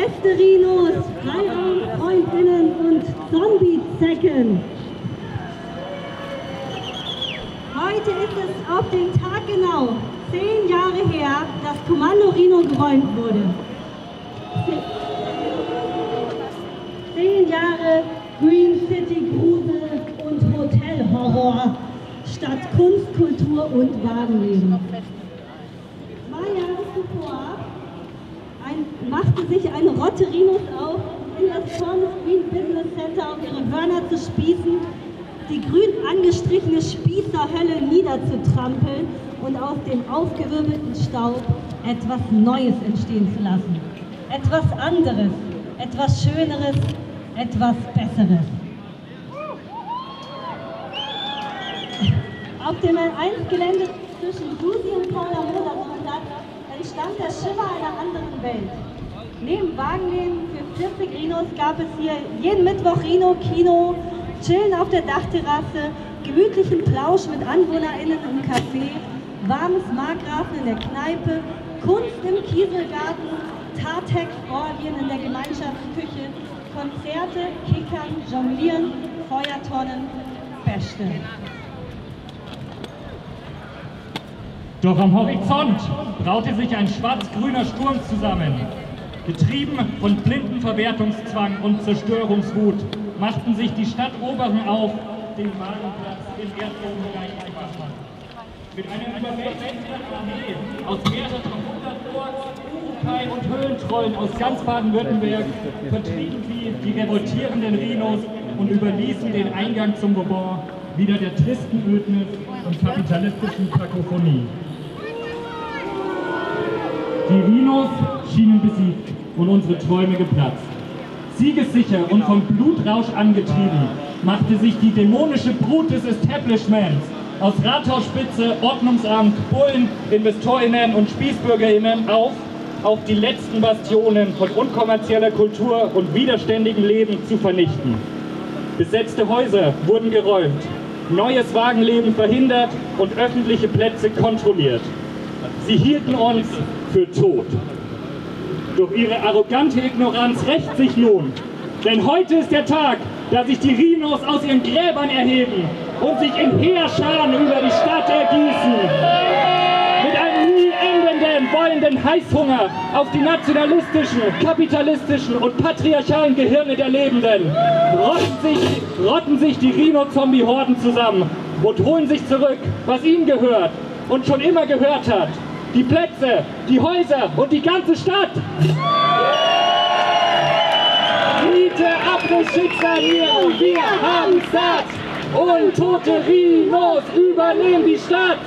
echte Rhinos, Freiraumfreundinnen und Zombie-Zecken. Heute ist es auf den Tag genau zehn Jahre her, dass Kommando Rhino geräumt wurde. Zehn Jahre Green City Grusel und Hotelhorror statt Kunst, Kultur und Wagenleben. Hörner zu spießen, die grün angestrichene Spießerhölle niederzutrampeln und aus dem aufgewirbelten Staub etwas Neues entstehen zu lassen. Etwas anderes, etwas Schöneres, etwas Besseres. Auf dem L1-Gelände zwischen Susi und Paula Moderstadt entstand der Schimmer einer anderen Welt. Neben Wagenleben für 40 Rinos gab es hier jeden Mittwoch Rino-Kino, Chillen auf der Dachterrasse, gemütlichen Plausch mit AnwohnerInnen im Café, warmes Markgrafen in der Kneipe, Kunst im Kieselgarten, Tartex-Orgien in der Gemeinschaftsküche, Konzerte, Kickern, Jonglieren, Feuertonnen, Feste. Doch am Horizont braute sich ein schwarz-grüner Sturm zusammen. Getrieben von blinden Verwertungszwang und Zerstörungswut machten sich die Stadtoberen auf, den Wagenplatz im Erdbodenbereich zu machen. Mit einer überwältigenden Armee aus mehreren hundert Orks, Urukai und Höhlentrollen aus ganz Baden-Württemberg vertrieben sie die revoltierenden Rhinos und überließen den Eingang zum Bourbon wieder der tristen Ödnis und kapitalistischen Kakophonie. Die Rhinos schienen besiegt und unsere Träume geplatzt. Siegessicher und vom Blutrausch angetrieben, machte sich die dämonische Brut des Establishments aus Rathausspitze, Ordnungsamt, Bullen, InvestorInnen und SpießbürgerInnen auf, auch die letzten Bastionen von unkommerzieller Kultur und widerständigem Leben zu vernichten. Besetzte Häuser wurden geräumt, neues Wagenleben verhindert und öffentliche Plätze kontrolliert. Sie hielten uns für tot. Doch ihre arrogante Ignoranz rächt sich nun. Denn heute ist der Tag, da sich die Rhinos aus ihren Gräbern erheben und sich in Heerscharen über die Stadt ergießen. Mit einem nie endenden, wollenden Heißhunger auf die nationalistischen, kapitalistischen und patriarchalen Gehirne der Lebenden rotten sich, rotten sich die Rhino-Zombie-Horden zusammen und holen sich zurück, was ihnen gehört und schon immer gehört hat. Die Plätze, die Häuser und die ganze Stadt. Miete, Abriss, Schicksalierung, wir haben satt. Und tote Rhinos übernehmen die Stadt.